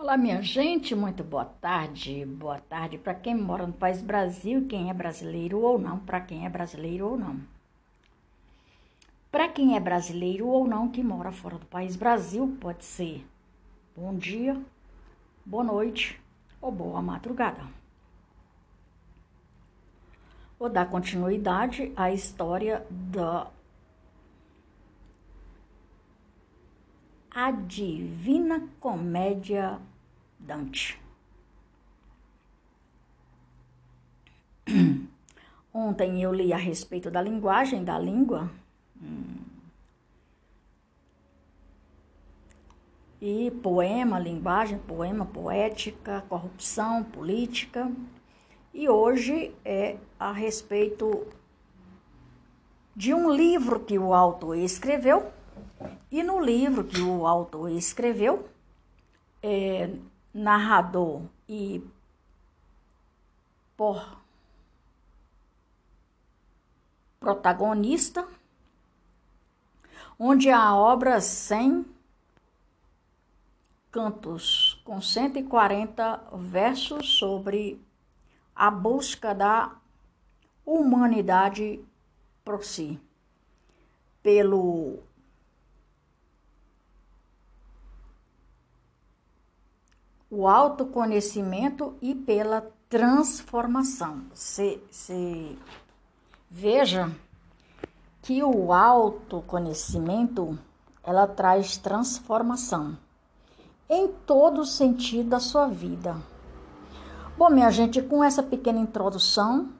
Olá, minha gente, muito boa tarde. Boa tarde para quem mora no país Brasil, quem é brasileiro ou não, para quem é brasileiro ou não. Para quem é brasileiro ou não que mora fora do país Brasil, pode ser bom dia, boa noite ou boa madrugada. Vou dar continuidade à história da A Divina Comédia Dante. Ontem eu li a respeito da linguagem, da língua. E poema, linguagem, poema, poética, corrupção, política. E hoje é a respeito de um livro que o autor escreveu e no livro que o autor escreveu, é, narrador e por protagonista, onde a obra 100 cantos com 140 versos sobre a busca da humanidade por si, pelo o autoconhecimento e pela transformação. Se, se veja que o autoconhecimento ela traz transformação em todo sentido da sua vida. Bom, minha gente, com essa pequena introdução,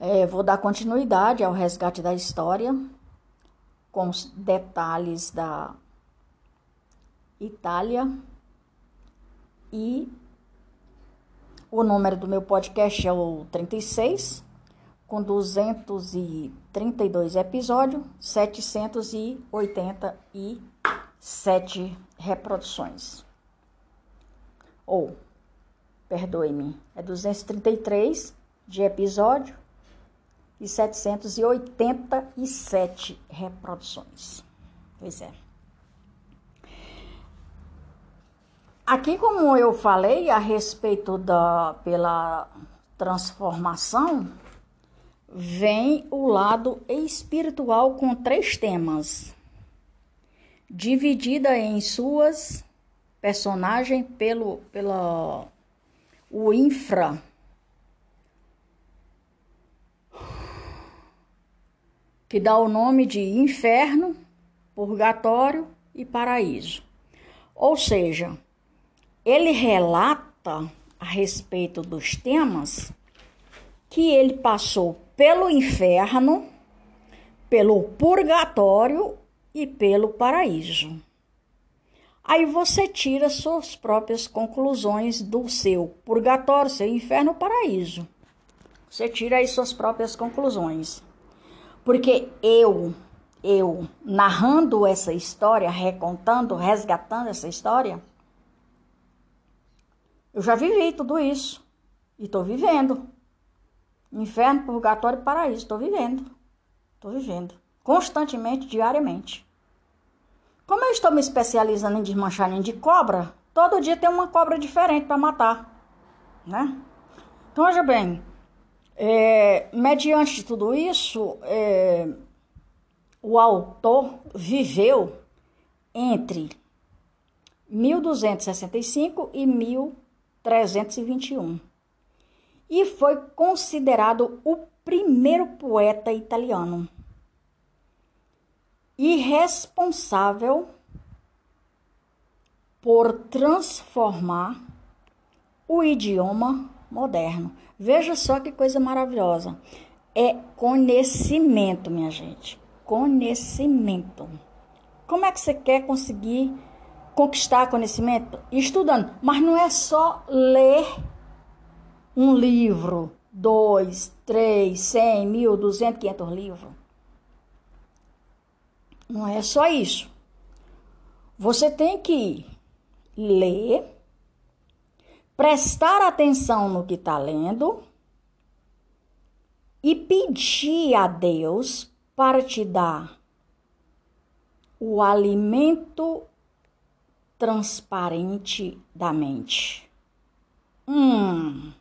é, vou dar continuidade ao resgate da história, com os detalhes da Itália. E o número do meu podcast é o 36, com 232 episódios, 787 reproduções. Ou, perdoe-me, é 233 de episódio e 787 reproduções. Pois é. Aqui, como eu falei a respeito da pela transformação, vem o lado espiritual com três temas, dividida em suas personagens pelo pela o infra que dá o nome de inferno, purgatório e paraíso. Ou seja, ele relata a respeito dos temas que ele passou pelo inferno, pelo purgatório e pelo paraíso. Aí você tira suas próprias conclusões do seu purgatório, seu inferno, paraíso. Você tira aí suas próprias conclusões. Porque eu, eu narrando essa história, recontando, resgatando essa história, eu já vivi tudo isso. E estou vivendo. Inferno, purgatório e paraíso. Estou vivendo. Estou vivendo. Constantemente, diariamente. Como eu estou me especializando em desmancharinho de cobra, todo dia tem uma cobra diferente para matar. Né? Então, veja bem. É, mediante tudo isso, é, o autor viveu entre 1265 e 1000 321. E foi considerado o primeiro poeta italiano e responsável por transformar o idioma moderno. Veja só que coisa maravilhosa. É conhecimento, minha gente. Conhecimento. Como é que você quer conseguir conquistar conhecimento? Estudando. Mas não é só ler um livro, dois, três, cem, mil, duzentos, quinhentos livros. Não é só isso. Você tem que ler, prestar atenção no que está lendo e pedir a Deus para te dar o alimento transparente da mente. Hum.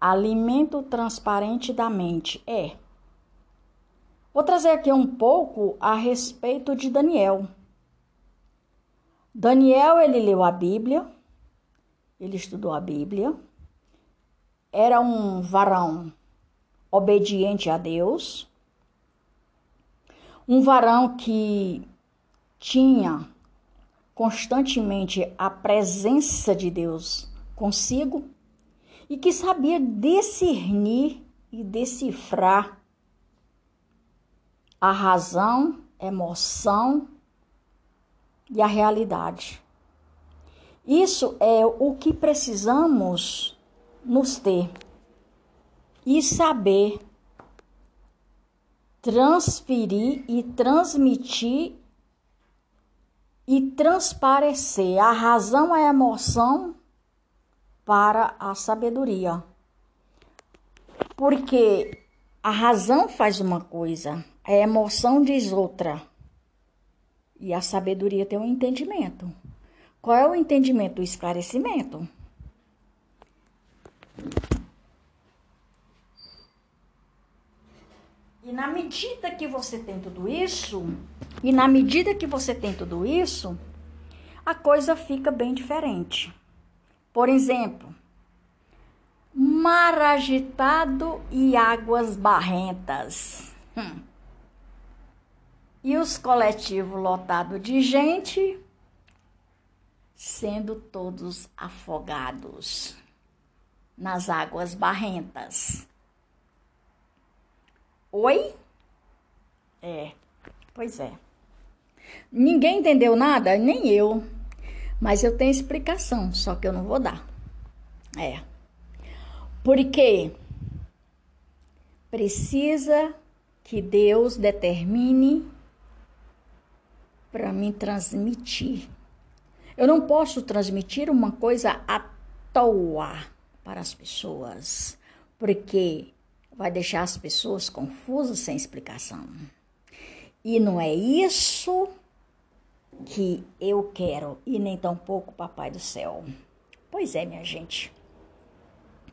Alimento transparente da mente é. Vou trazer aqui um pouco a respeito de Daniel. Daniel, ele leu a Bíblia, ele estudou a Bíblia, era um varão obediente a Deus, um varão que tinha constantemente a presença de Deus consigo e que sabia discernir e decifrar a razão, emoção e a realidade. Isso é o que precisamos nos ter e saber transferir e transmitir e transparecer a razão, a emoção para a sabedoria. Porque a razão faz uma coisa, a emoção diz outra. E a sabedoria tem um entendimento. Qual é o entendimento? O esclarecimento. E na medida que você tem tudo isso, e na medida que você tem tudo isso, a coisa fica bem diferente. Por exemplo, mar agitado e águas barrentas. Hum. E os coletivos lotados de gente, sendo todos afogados nas águas barrentas. Oi? É, pois é. Ninguém entendeu nada? Nem eu. Mas eu tenho explicação, só que eu não vou dar. É. Porque precisa que Deus determine para me transmitir. Eu não posso transmitir uma coisa à toa para as pessoas, porque vai deixar as pessoas confusas sem explicação. E não é isso que eu quero, e nem tampouco Papai do Céu. Pois é, minha gente.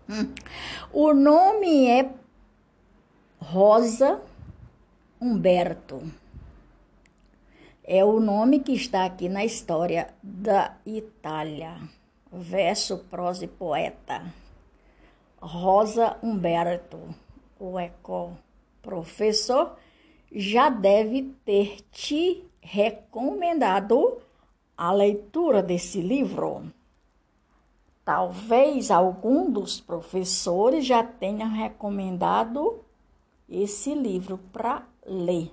Hum. O nome é Rosa Humberto. É o nome que está aqui na história da Itália. Verso, prosa e poeta. Rosa Humberto, o eco-professor, já deve ter te recomendado a leitura desse livro. Talvez algum dos professores já tenha recomendado esse livro para ler.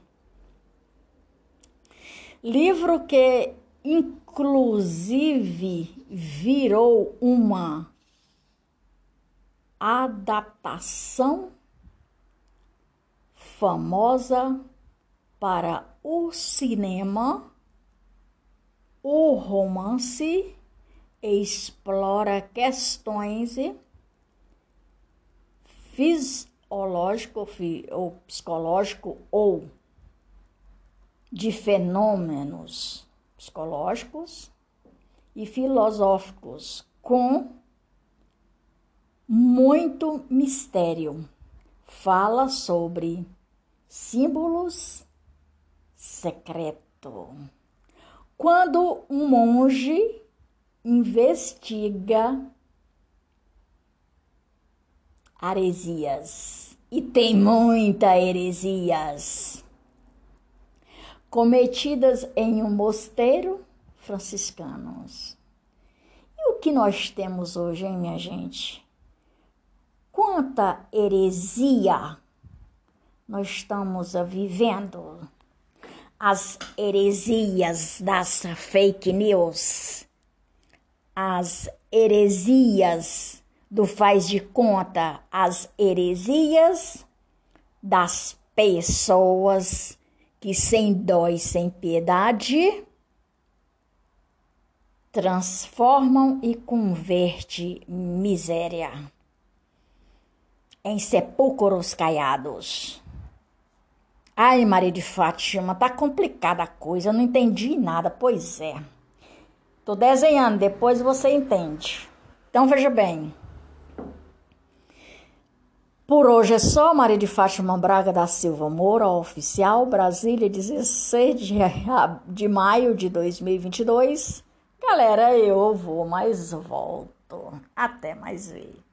Livro que, inclusive, virou uma adaptação famosa para o cinema, o romance explora questões fisiológico ou psicológico ou de fenômenos psicológicos e filosóficos com muito mistério. Fala sobre símbolos secreto. Quando um monge investiga heresias, e tem muita heresias cometidas em um mosteiro franciscanos. E o que nós temos hoje, hein, minha gente? Quanta heresia nós estamos vivendo? as heresias das fake news, as heresias do faz de conta, as heresias das pessoas que sem dó e sem piedade transformam e converte miséria em sepulcros caiados. Ai, Maria de Fátima, tá complicada a coisa, eu não entendi nada. Pois é. Tô desenhando, depois você entende. Então veja bem. Por hoje é só, Maria de Fátima Braga da Silva Moura, oficial, Brasília, 16 de, de maio de 2022. Galera, eu vou, mas volto. Até mais ver.